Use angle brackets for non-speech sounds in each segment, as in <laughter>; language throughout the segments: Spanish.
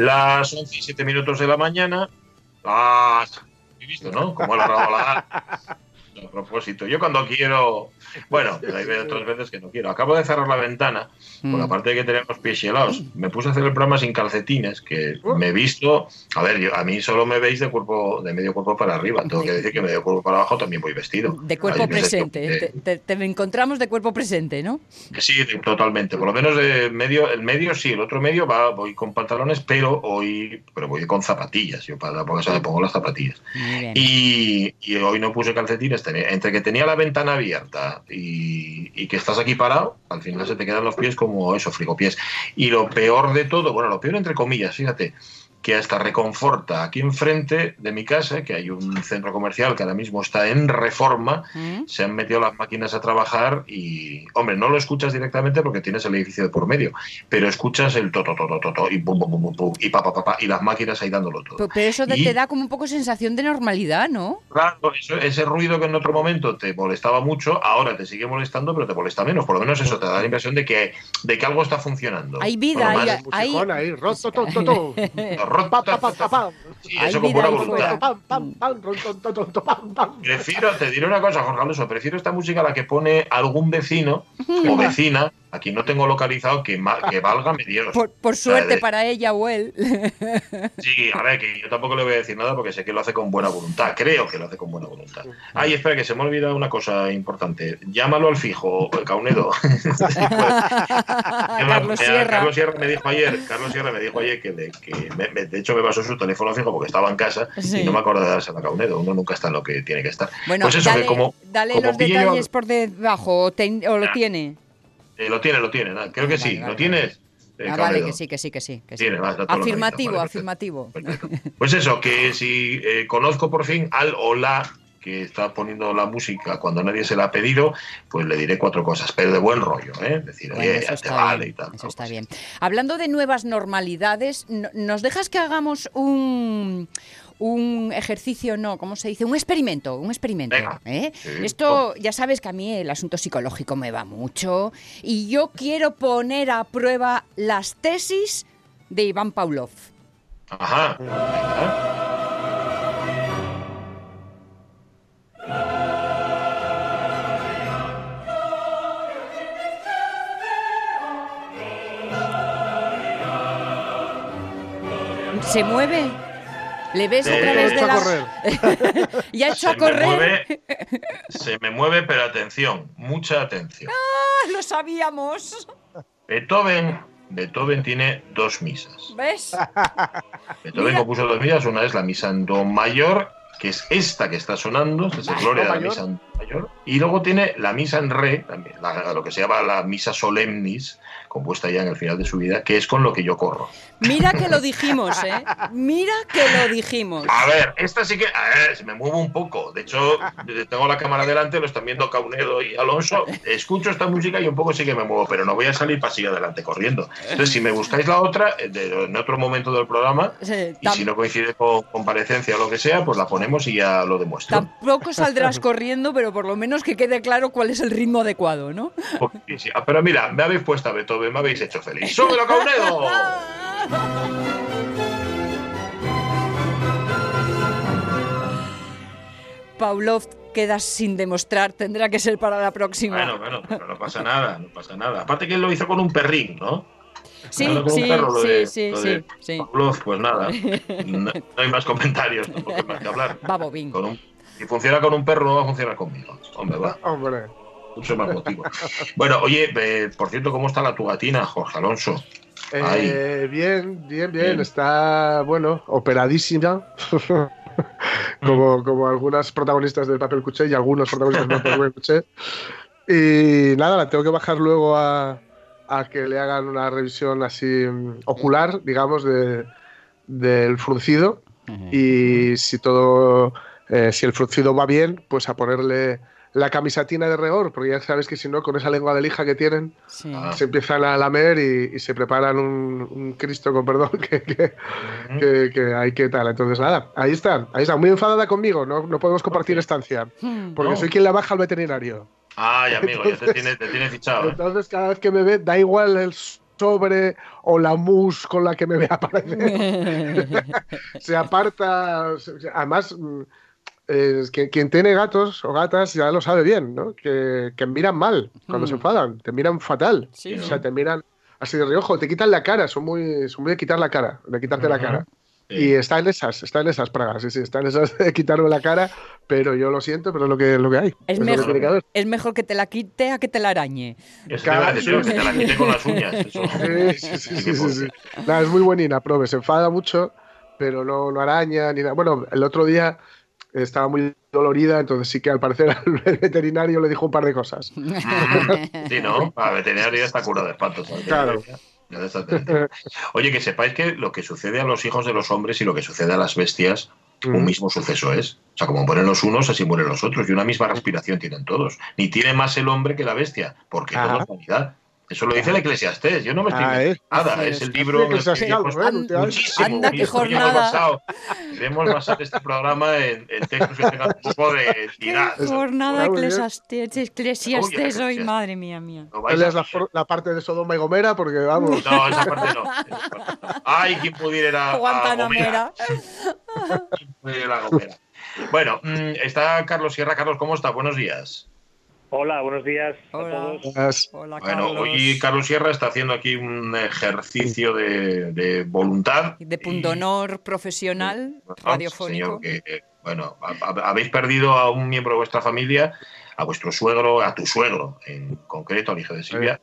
Las 11 y 7 minutos de la mañana. Ah, he visto, ¿no? Como la la <laughs> A propósito, yo cuando quiero. Bueno, <laughs> hay otras veces que no quiero. Acabo de cerrar la ventana, por la mm. parte de que tenemos pies helados. Me puse a hacer el programa sin calcetines, que uh. me he visto. A ver, yo, a mí solo me veis de cuerpo de medio cuerpo para arriba. Tengo que decir que medio cuerpo para abajo también voy vestido. De cuerpo presente. te, encontramos de cuerpo presente, ¿no? Sí, totalmente. Por lo menos de medio, el medio sí, el otro medio va, voy con pantalones, pero hoy, pero voy con zapatillas. Yo para por eso me pongo las zapatillas. Y, y hoy no puse calcetines entre que tenía la ventana abierta y, que estás aquí parado, al final se te quedan los pies como eso, frigopiés. Y lo peor de todo, bueno, lo peor entre comillas, fíjate, que hasta reconforta aquí enfrente de mi casa, que hay un centro comercial que ahora mismo está en reforma, mm. se han metido las máquinas a trabajar y, hombre, no lo escuchas directamente porque tienes el edificio de por medio, pero escuchas el to, to, to, to, to y pum, pum, pum, pum, y pa, pa, pa, y las máquinas ahí dándolo todo. Pero eso te da como un poco sensación de normalidad, ¿no? Claro, ese ruido que en otro momento te molestaba mucho, ahora te sigue molestando, pero te molesta menos. Por lo menos eso te da la impresión de que, de que algo está funcionando. Hay vida, hay, hay, hay... <laughs> eso con buena voluntad. Prefiero, te diré una cosa, Jorge Alonso, prefiero esta música a la que pone algún vecino o vecina Aquí no tengo localizado que, que valga medios. Por, por suerte para ella o él. <laughs> Sí, a ver, que yo tampoco le voy a decir nada porque sé que lo hace con buena voluntad. Creo que lo hace con buena voluntad. Ay, espera, que se me ha olvidado una cosa importante. Llámalo al fijo, Caunedo. <laughs> Carlos Sierra. Carlos Sierra me dijo ayer, Carlos Sierra me dijo ayer que, de, que de hecho me pasó su teléfono fijo porque estaba en casa y no me acuerdo de darse a Caunedo. Uno nunca está en lo que tiene que estar. Bueno, pues eso, dale, que como, dale los detalles por debajo o, lo ah. tiene. Eh, lo tiene, lo tiene. Creo que sí. ¿Lo tienes? Eh, ah, vale, que sí, que sí, que sí. afirmativo, afirmativo. Pues eso, que si eh, conozco por fin al o la que está poniendo la música cuando nadie se la ha pedido, pues le diré cuatro cosas, pero de buen rollo, ¿eh? Decir, oye, eso te vale y tal. Eso está bien. Hablando de nuevas normalidades, ¿nos dejas que hagamos un, un ejercicio, no, ¿cómo se dice? Un experimento, un experimento. ¿eh? Esto, ya sabes que a mí el asunto psicológico me va mucho y yo quiero poner a prueba las tesis de Iván Pavlov. Ajá. ¿Se mueve? ¿Le ves otra vez de la... correr. <laughs> y ha hecho a correr. se me mueve, pero atención, mucha atención. ¡Ah! Lo sabíamos. Beethoven, Beethoven tiene dos misas. ¿Ves? Beethoven compuso dos misas. Una es la misa en do mayor, que es esta que está sonando, esta es la gloria de la misa en do mayor. Y luego tiene la misa en re, lo que se llama la misa solemnis, compuesta ya en el final de su vida, que es con lo que yo corro. Mira que lo dijimos, ¿eh? Mira que lo dijimos. A ver, esta sí que. A ver, se me mueve un poco. De hecho, tengo la cámara delante, lo están viendo Caunedo y Alonso. Escucho esta música y un poco sí que me muevo, pero no voy a salir para seguir adelante corriendo. Entonces, si me buscáis la otra, eh, en otro momento del programa, y si no coincide con comparecencia o lo que sea, pues la ponemos y ya lo demuestro. Tampoco saldrás corriendo, pero por lo menos que quede claro cuál es el ritmo adecuado, ¿no? Sí, ah, Pero mira, me habéis puesto a Beethoven me habéis hecho feliz. ¡Súbelo, Caunedo! <laughs> Pavlov quedas sin demostrar, tendrá que ser para la próxima. Bueno, bueno, pero no pasa nada, no pasa nada. Aparte que él lo hizo con un perrín, ¿no? Sí, sí, sí, sí, sí, sí. Pavlov, pues nada, <laughs> no, hay más comentarios, tampoco hay más que hablar. Va, Bobín. Si funciona con un perro, no va a funcionar conmigo. Hombre, va. Hombre mucho más motivo. bueno, oye, eh, por cierto, ¿cómo está la tugatina, Jorge Alonso? Eh, bien, bien, bien, Está, bueno, operadísima. <laughs> como, mm. como algunas protagonistas del papel cuché y algunos protagonistas del papel <laughs> cuché. Y nada, la tengo que bajar luego a, a que le hagan una revisión así mm, ocular, digamos, de, del fruncido y si todo, eh, si el fruncido va bien, pues a ponerle la camisatina de regor, porque ya sabes que si no, con esa lengua de lija que tienen, ah. se empiezan a lamer y, se preparan un, Cristo, con perdón, <laughs> que, hay que tal. Entonces, nada, ahí está, ahí está, muy enfadada conmigo, no, no podemos compartir estancia, hmm. porque soy quien la baja al veterinario. Ay, amigo, ya te tiene, te tiene fichado. ¿eh? Entonces, cada vez que me ve, da igual el sobre o la mousse con la que me ve aparecer. <laughs> <laughs> se aparta, además quien tiene gatos o gatas ya lo sabe bien, ¿no? Que, miran mal cuando se mm. enfadan, te miran fatal. o sea, te miran así de reojo, te quitan la cara, son muy, son muy de quitar la cara, de quitarte la cara. Y está en esas, está en esas pragas, sí, sí, está en esas <laughs> de quitarme la cara, pero yo lo siento, pero es lo que, lo que hay. Es, mejor, que es mejor que te la quite a que te la arañe. Es que, que te la quite con las uñas. <laughs> Sí, sí, sí, sí, es muy buenina, prove, se enfada mucho, pero no, no araña ni nada. Bueno, el otro día estaba muy dolorida, entonces sí que al parecer <laughs> el veterinario le dijo un par de cosas. <laughs> sí, ¿no? El veterinario ya está curado de espantos. Claro. Oye, que sepáis que lo que sucede a los hijos de los hombres y lo que sucede a las bestias, un mm. mismo suceso es. O sea, como mueren los unos, así mueren los otros. Y una misma respiración tienen todos. Ni tiene más el hombre que la bestia, porque es la humanidad. Eso lo dice el Eclesiastés. Yo no me estoy ah, ¿eh? nada. Es el libro que hemos muchísimo. Anda, qué jornada. Queremos basar este programa en, textos que tengan un poco de entidad. Jornada Eclesiastés, Eclesiastés hoy, madre mía mía. No leas la, la, parte de Sodoma y Gomera porque vamos. No, esa parte no. Ay, quien pudiera. Guantanamera. ¿Quién pudiera a Gomera? Bueno, mm, está Carlos Sierra. Carlos, ¿cómo está? Buenos días. Hola, buenos días a todos. Hola, Carlos. Bueno, hoy Carlos Sierra está haciendo aquí un ejercicio de, voluntad. De punto honor profesional, radiofónico. bueno, habéis perdido a un miembro de vuestra familia, a vuestro suegro, a tu suegro en concreto, al hijo de Silvia,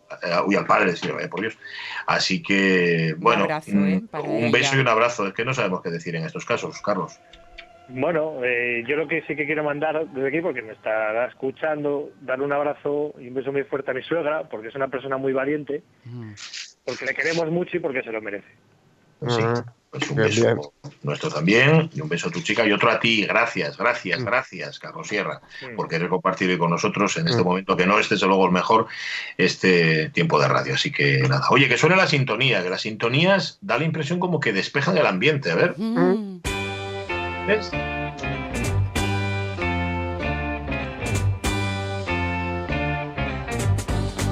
y al padre de Silvia, eh, por Dios. Así que, bueno, un, ¿eh? un beso y un abrazo. Es que no sabemos qué decir en estos casos, Carlos. Bueno, eh, yo lo que sí que quiero mandar desde aquí, porque me estará escuchando, darle un abrazo y un beso muy fuerte a mi suegra, porque es una persona muy valiente, mm. porque le queremos mucho y porque se lo merece. Sí, pues un beso nuestro también, y un beso a tu chica y otro a ti. Gracias, gracias, mm. gracias, Carlos Sierra, por querer compartir con nosotros en este mm. momento, que no es desde luego el mejor, este tiempo de radio. Así que nada. Oye, que suene la sintonía, que las sintonías da la impresión como que despejan el ambiente. A ver.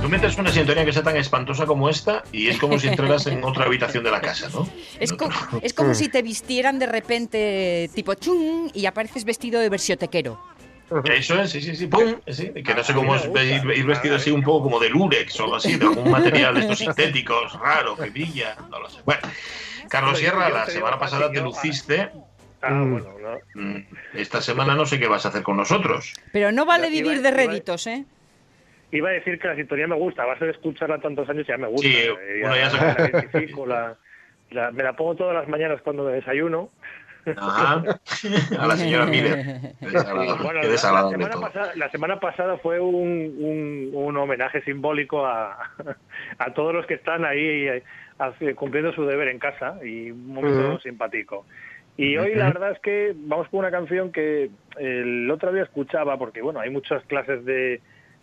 Tú metes una sintonía que sea tan espantosa como esta y es como si entraras en otra habitación de la casa, ¿no? Es, es como si te vistieran de repente tipo chung y apareces vestido de versiotequero. Eso es, sí, sí, sí, pum, que no sé cómo es ir, vestido así un poco como de lurex o algo así, de algún material de estos <laughs> sintéticos raro que brilla, no lo sé. Bueno, Carlos Sierra, la semana pasada te luciste Ah, mm. mm, esta semana no sé qué vas a hacer con nosotros. Pero no vale vivir de réditos, ¿eh? Iba a decir que la sintonía me gusta, va a ser escucharla tantos años ya me gusta. Sí, ya <laughs> me la pongo todas las mañanas cuando me desayuno. Ajá. <laughs> A la señora Miller. Bueno, la, semana pasada, la, semana pasada, fue un, un, homenaje simbólico a, <laughs> a, todos los que están ahí eh, cumpliendo su deber en casa y un momento simpático. Y hoy la verdad es que vamos con una canción que el otro día escuchaba, porque bueno, hay muchas clases de,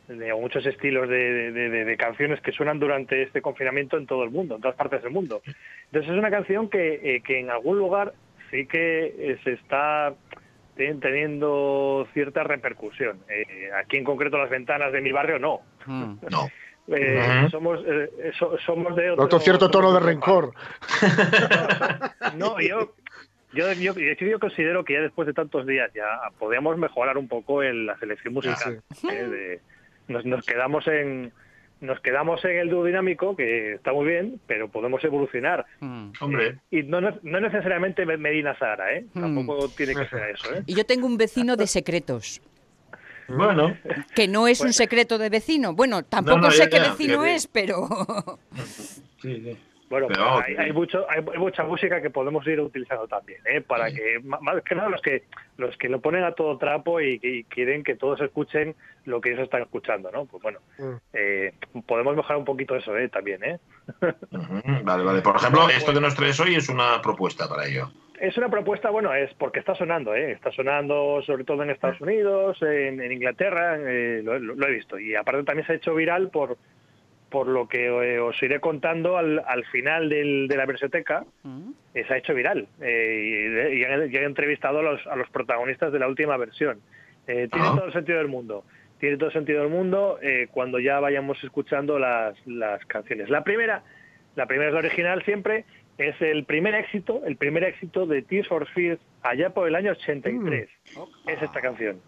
o muchos estilos de, de, canciones que suenan durante este confinamiento en todo el mundo, en todas partes del mundo. Entonces es una canción que, eh, que en algún lugar sí que eh, se está teniendo cierta repercusión. Eh, aquí en concreto las ventanas de mi barrio no. Mm. No. <laughs> somos, somos de otro, otro cierto tono de rencor. <laughs> no, yo yo, yo, yo, considero que ya después de tantos días ya podemos mejorar un poco en la selección musical. ¿eh? nos, nos, quedamos en nos quedamos en el dúo dinámico, que está muy bien, pero podemos evolucionar. Mm. Hombre. Y no, no, necesariamente Medina Sara, ¿eh? Mm. Tampoco tiene que ser eso, ¿eh? Y yo tengo un vecino de secretos. Bueno. Que no es un secreto de vecino. Bueno, tampoco sé qué vecino es, pero... Sí, sí. Bueno, hay, mucho, hay, mucha música que podemos ir utilizando también, ¿eh? para que, más que nada, los que, los que lo ponen a todo trapo y, quieren que todos escuchen lo que ellos están escuchando, ¿no? Pues bueno, mm. eh, podemos mejorar un poquito eso ¿eh? también, ¿eh? Vale, vale. Por ejemplo, esto que nos traes hoy es una propuesta para ello. es una propuesta, bueno, es porque está sonando, ¿eh? está sonando sobre todo en Estados Unidos, en, Inglaterra, eh, lo, he visto. Y aparte también se ha hecho viral por, por lo que eh, os iré contando al, al final del, de la versioteca, mm. se ha hecho viral. y, y, han, entrevistado a los, a los protagonistas de la última versión. tiene ah. todo el sentido del mundo. Tiene todo el sentido del mundo cuando ya vayamos escuchando las, las canciones. La primera, la primera es la original siempre, es el primer éxito, el primer éxito de Tears for Fears allá por el año 83. Mm. Es esta canción.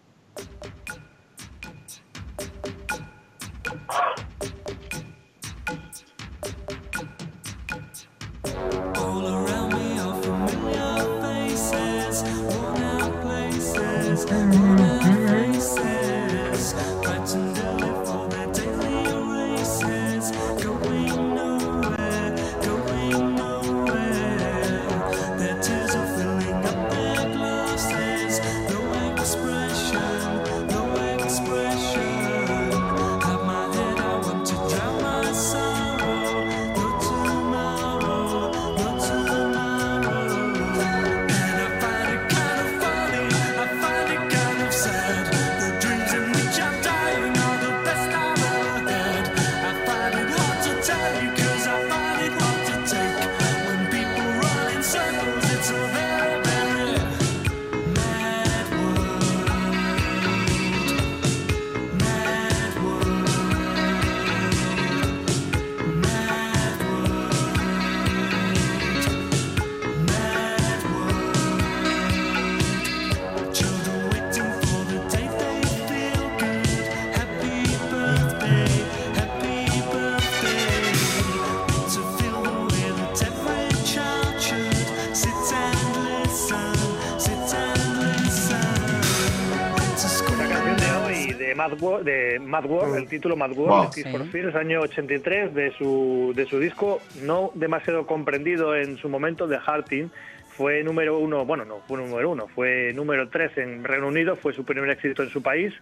Mad World, el título Mad World, de for Fears, año 83, de su, de su disco no demasiado comprendido en su momento, de Harting. Fue número uno, bueno, no fue número uno, fue número tres en Reino Unido, fue su primer éxito en su país.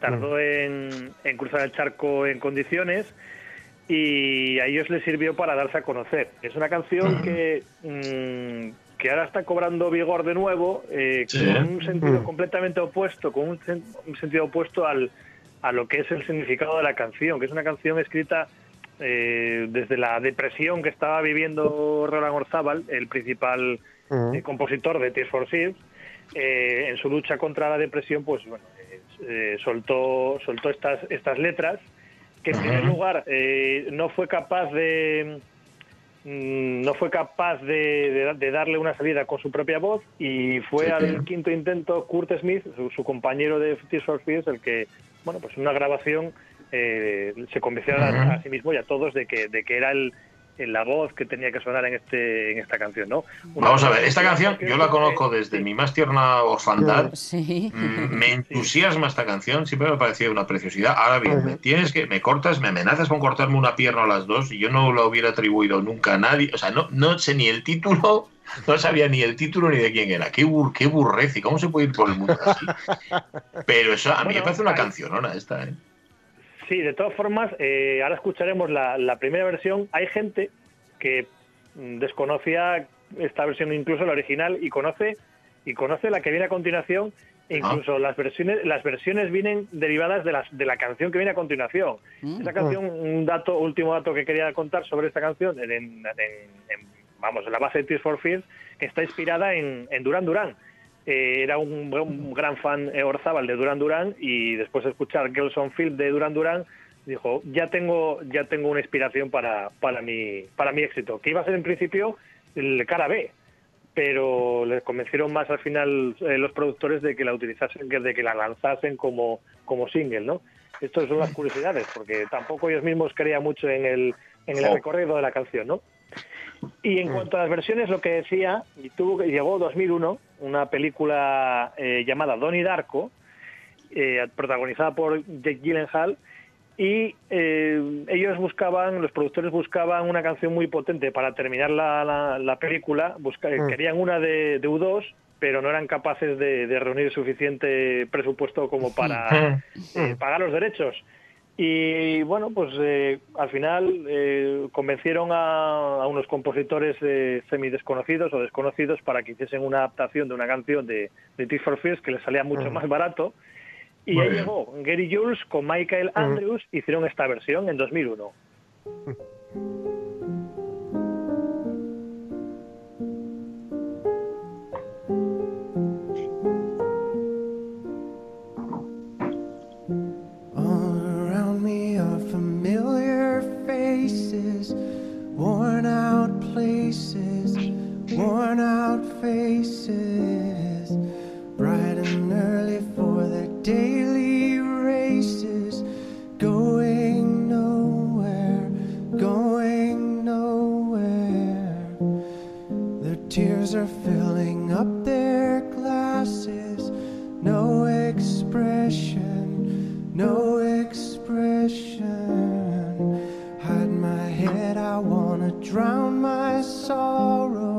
Tardó en, en cruzar el charco en condiciones y a ellos les sirvió para darse a conocer. Es una canción que, mm, que ahora está cobrando vigor de nuevo, eh, con un sentido completamente opuesto, con un, un, sentido opuesto al, a lo que es el significado de la canción, que es una canción escrita eh, desde la depresión que estaba viviendo Roland Orzábal, el principal eh, compositor de Tears for Fears, eh, en su lucha contra la depresión, pues bueno, soltó, soltó estas, estas letras, que en primer lugar no fue capaz de mm, no fue capaz de, darle una salida con su propia voz y fue al quinto intento Kurt Smith, su, compañero de Tears for Fears, el que bueno, pues una grabación eh, se convenció a, sí mismo y a todos de que, de que era el, la voz que tenía que sonar en este en esta canción, ¿no? Vamos a ver, esta canción yo la conozco desde mi más tierna orfandad. Mm, me entusiasma esta canción, siempre me ha parecido una preciosidad. Ahora bien, me tienes que me cortas, me amenazas con cortarme una pierna a las dos y yo no lo hubiera atribuido nunca a nadie, o sea, no no sé ni el título no sabía ni el título ni de quién era. Qué, bur, qué burrez y cómo se puede ir por el mundo así. Pero eso a mí me parece una cancionona esta, ¿eh? Sí, de todas formas, eh, ahora escucharemos la, primera versión. Hay gente que mm, desconocía esta versión, incluso la original, y conoce y conoce la que viene a continuación. E ah. incluso las versiones las versiones vienen derivadas de, las, de la canción que viene a continuación. Mm. Esa canción, un dato, último dato que quería contar sobre esta canción, en, en, en vamos, la base de Tears for Fears, está inspirada en, en Duran Duran. Eh, era un, gran fan eh, Orzabal de Duran Duran y después de escuchar Girls on Field de Duran Duran dijo ya tengo ya tengo una inspiración para para mi para mi éxito que iba a ser en principio el cara B pero les convencieron más al final eh, los productores de que la utilizasen de que la lanzasen como como single no estas son las curiosidades porque tampoco ellos mismos creían mucho en el en el recorrido de la canción no y en mm. cuanto a las versiones, lo que decía, y tuvo, llegó 2001, una película eh, llamada Donnie Darko, eh, protagonizada por Jake Gyllenhaal, y eh, ellos buscaban, los productores buscaban una canción muy potente para terminar la, la, película, mm. querían una de, U2, pero no eran capaces de, reunir suficiente presupuesto como para mm. pagar los derechos Y bueno, pues eh, al final eh, convencieron a, unos compositores eh, semi-desconocidos o desconocidos para que hiciesen una adaptación de una canción de, de Tears for Fears que les salía mucho más barato. Y ahí llegó Gary Jules con Michael Andrews, hicieron esta versión en 2001. <laughs> worn out faces, bright and early for their daily races, going nowhere, going nowhere. Their tears are filling up their glasses, no expression, no expression. Hide my head, I wanna drown sorrow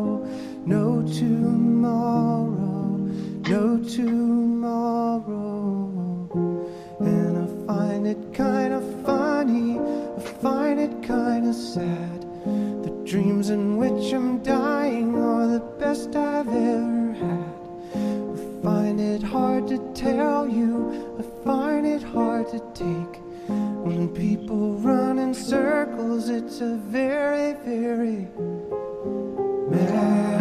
no tomorrow, no tomorrow. And I find it kind of funny, I find it kind of sad. The dreams in which I'm dying are the best I've ever had. I find it hard to tell you, I find it hard to take. When people run in circles, it's a very, very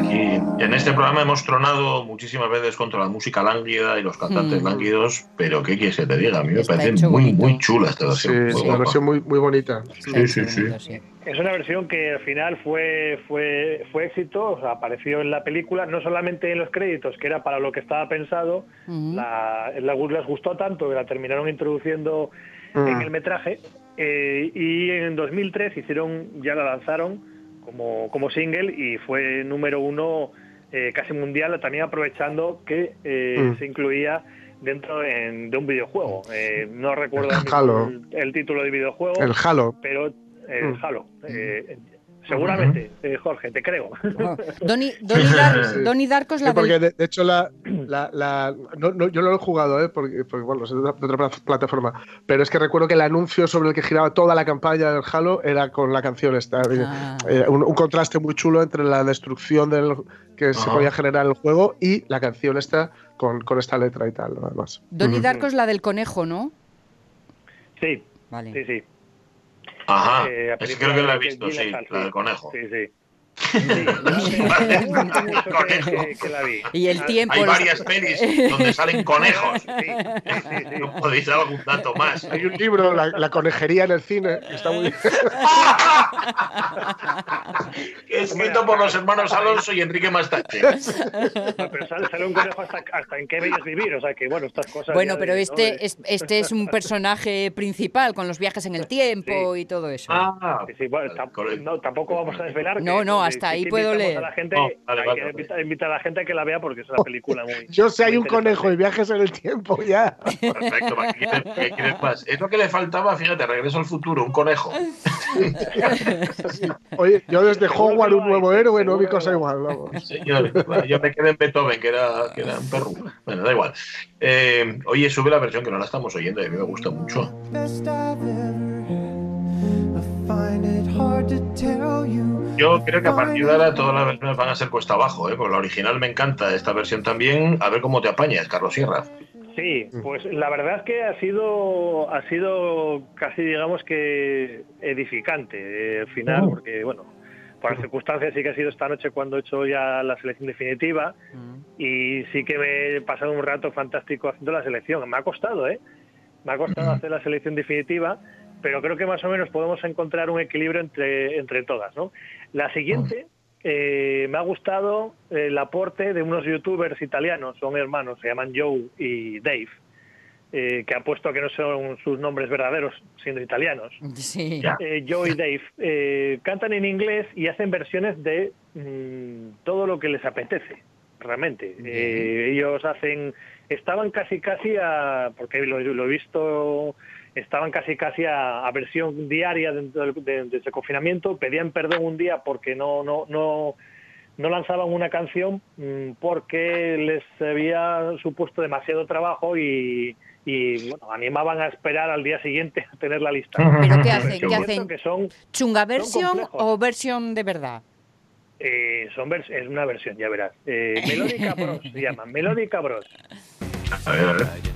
y en este programa hemos tronado muchísimas veces contra la música lánguida y los cantantes mm. lánguidos, pero ¿qué quieres que te diga? A mí me parece muy, muy chula esta versión. Sí, es una versión muy, muy bonita. Sí, sí, sí. Es una versión que al final fue, fue, fue éxito, apareció en la película, no solamente en los créditos, que era para lo que estaba pensado, la, la les gustó tanto que la terminaron introduciendo en mm. el metraje, eh, y en 2003 hicieron, ya la lanzaron, como, como single y fue número uno eh, casi mundial, también aprovechando que eh, mm. se incluía dentro de un videojuego. Eh, no recuerdo el, título del videojuego. El Halo. Pero el mm. Halo. Seguramente, eh, Jorge, te creo. <laughs> Donnie, <laughs> Darko es la porque de, hecho la, la, no, yo no lo he jugado, ¿eh? porque, bueno, es de otra plataforma, pero es que recuerdo que el anuncio sobre el que giraba toda la campaña del Halo era con la canción esta. Ah. Eh, un, contraste muy chulo entre la destrucción del, que se podía generar en el juego y la canción esta con, con esta letra y tal, además. Donnie Darko es la del conejo, ¿no? Sí, vale. sí, sí. Ajá, eh, creo que la he visto, sí, la del conejo. Sí, sí. Y el tiempo. Hay varias pelis donde salen conejos. <laughs> no podéis dar algún dato más. Hay un libro, La, conejería en el cine, que está muy <laughs> Escrito por los hermanos Alonso y Enrique Mastache. pero sale, un conejo hasta, en qué bello vivir. O sea que, bueno, estas cosas. Bueno, pero este, es, este es un personaje principal con los viajes en el tiempo y todo eso. Ah, bueno, no, tampoco vamos a desvelar. No, no, hasta ahí puedo leer. A la gente, invitar, a la gente a que la vea porque es una película muy. Yo sé, hay un conejo y viajes en el tiempo ya. Perfecto, ¿qué quieres, más? Es lo que le faltaba, fíjate, regreso al futuro, un conejo. <laughs> Oye, yo desde Hogwarts, un nuevo héroe, no vi cosa igual. Señor, yo me quedé en Beethoven, que era, que era un perro. Bueno, da igual. Eh, oye, sube la versión que no la estamos oyendo y a mí me gusta mucho. Yo creo que a partir de ahora todas las versiones van a ser cuesta abajo, ¿eh? porque la original me encanta, esta versión también. A ver cómo te apañas, Carlos Sierra. Sí, pues la verdad es que ha sido, ha sido casi, digamos que edificante eh, el final, oh. porque bueno, por las circunstancias sí que ha sido esta noche cuando he hecho ya la selección definitiva mm. y sí que me he pasado un rato fantástico haciendo la selección. Me ha costado, ¿eh? Me ha costado hacer la selección definitiva pero creo que más o menos podemos encontrar un equilibrio entre, entre todas. ¿no? La siguiente, eh, me ha gustado el aporte de unos youtubers italianos, son hermanos, se llaman Joe y Dave, eh, que apuesto a que no son sus nombres verdaderos siendo italianos. Sí. Eh, Joe y Dave eh, cantan en inglés y hacen versiones de mm, todo lo que les apetece, realmente. ellos hacen, estaban casi casi a, porque lo, lo he visto estaban casi casi a, versión diaria dentro del, de, ese confinamiento, pedían perdón un día porque no, no, no, no lanzaban una canción mm, porque les había supuesto demasiado trabajo y, bueno, animaban a esperar al día siguiente a tener la lista. ¿Pero qué hacen? ¿Qué hacen? ¿Chunga versión o versión de verdad? Eh, son es una versión, ya verás. Eh, Melódica Bros se llama, Melódica Bros. A ver, a ver.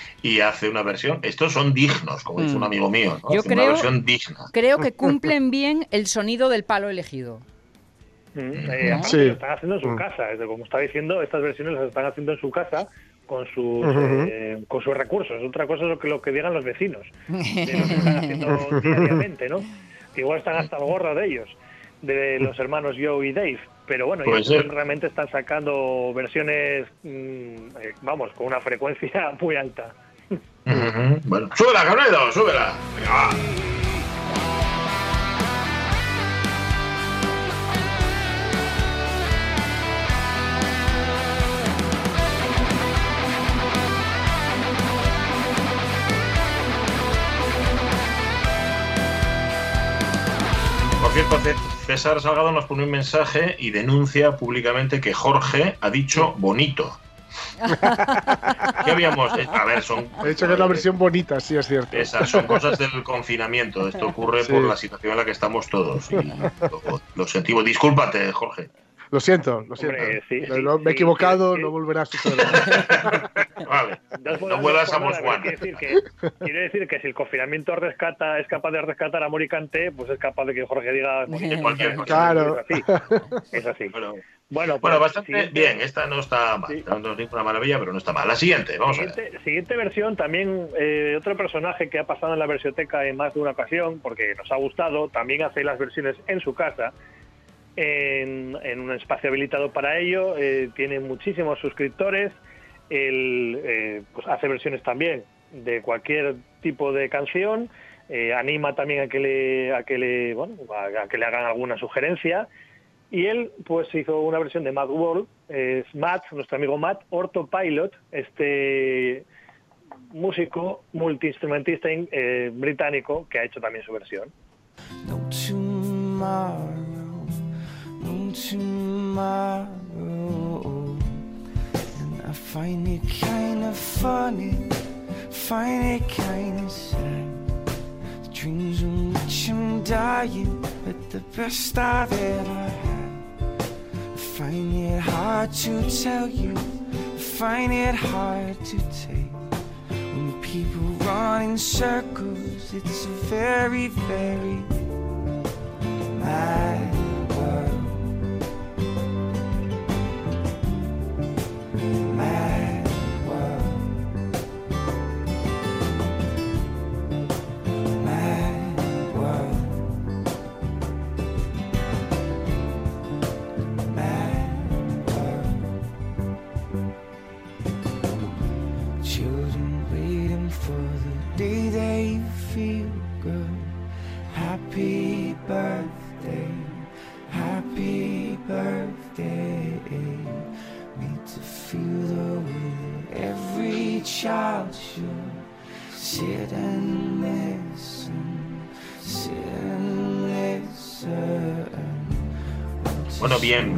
y hace una versión. Estos son dignos, como dice un mm. amigo mío. Yo creo, una versión digna. Creo que cumplen bien el sonido del palo elegido. Mm, eh, sí. Lo están haciendo en su mm. casa. Como está diciendo, estas versiones las están haciendo en su casa con sus, eh, con sus recursos. Otra cosa es lo que, lo que digan los vecinos, <laughs> de lo que están haciendo diariamente, ¿no? Igual están hasta el gorro de ellos, de los hermanos Joe y Dave. Pero bueno, ellos realmente están sacando versiones, eh, vamos, con una frecuencia <laughs> muy alta. Bueno, súbela, Cabredo, súbela. Por cierto, César Salgado nos pone un mensaje y denuncia públicamente que Jorge ha dicho bonito. <laughs> ¿Qué habíamos? A ver, son. He dicho que es la versión bonita, sí, es cierto. Esas son cosas del confinamiento. Esto ocurre por la situación en la que estamos todos. lo, sentimos. Discúlpate, Jorge. Lo siento, lo siento. me he equivocado, no volverá a suceder. <laughs> vale. No vuelvas a Juan. Quiere decir, que, si el confinamiento rescata, es capaz de rescatar a Moricante, pues es capaz de que Jorge diga cualquier cosa. Claro. Es así. Es así. Bueno, bueno, pues, bastante bien. Esta no está mal. No es una maravilla, pero no está mal. La siguiente, vamos a ver. Siguiente versión, también eh, otro personaje que ha pasado en la versioteca en más de una ocasión, porque nos ha gustado, también hace las versiones en su casa en, un espacio habilitado para ello, eh, tiene muchísimos suscriptores, él eh, pues hace versiones también de cualquier tipo de canción, eh, anima también a que le a que le bueno a, que le hagan alguna sugerencia y él pues hizo una versión de Mad World, es Matt, nuestro amigo Matt Ortopilot, este músico multiinstrumentista británico que ha hecho también su versión. tomorrow. I've ever had. Find it hard to tell you, find it hard to take. When people run in circles, it's very, very mad.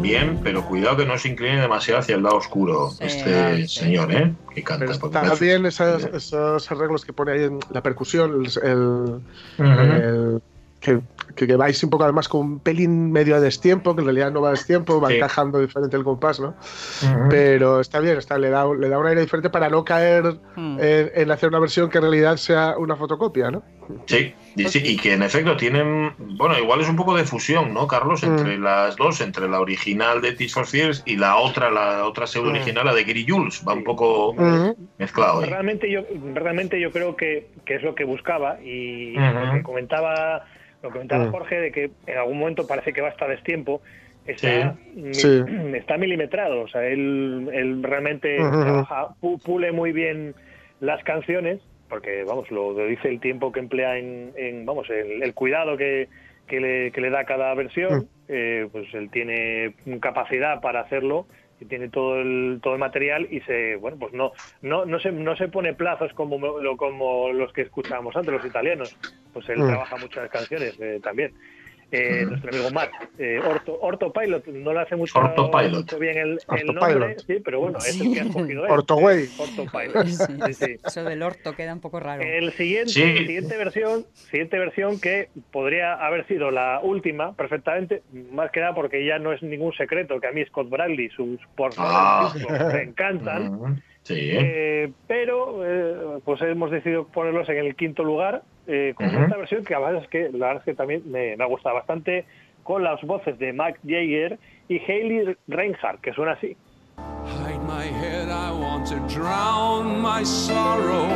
Bien, pero cuidado que no se incline demasiado hacia el lado oscuro este señor, ¿eh? Que canta. está bien esos, arreglos que pone ahí en la percusión, el que, que, vais un poco además con un pelín medio a destiempo, que en realidad no va a destiempo, va encajando diferente el compás, ¿no? Pero está bien, está, le, da, le da un aire diferente para no caer hmm. en, hacer una versión que en realidad sea una fotocopia, ¿no? Sí, y, sí, y que en efecto tienen, bueno, igual es un poco de fusión, ¿no, Carlos? Hmm. Entre las dos, entre la original de Teach for Fears y la otra, la otra pseudo hmm. original, la de Gary Jules, va un poco mezclado. Realmente yo, realmente yo creo que, que, es lo que buscaba y lo que comentaba lo que comentaba mm. Jorge, de que en algún momento parece que va a estar destiempo, está, <clears throat> está milimetrado. O sea, él, realmente pule muy bien las canciones, porque, vamos, lo, dice el tiempo que emplea en, vamos, el, cuidado que, que, le, que, le, da cada versión, mm. eh, pues él tiene capacidad para hacerlo tiene todo el todo el material y se bueno pues no no no se no se pone plazos como como los que escuchábamos antes los italianos pues él mm. trabaja muchas canciones eh, también eh, nuestro amigo Matt. Eh, Orto, Ortopilot, no le hace mucho, bien el, el nombre, sí, pero bueno, es el que ha cogido él. Ortoway. Ortopilot. Sí, sí. Eso del orto queda un poco raro. El siguiente, siguiente versión, siguiente versión que podría haber sido la última perfectamente, más que nada porque ya no es ningún secreto que a mí Scott Bradley, sus por ah. me encantan. Sí. Eh, pero eh, pues hemos decidido ponerlos en el quinto lugar eh, con esta versión que la verdad es que la verdad es que también me, me ha gustado bastante con las voces de Mac Jaeger y Hayley Reinhardt que suena así. Hide my head, I want to drown my sorrow.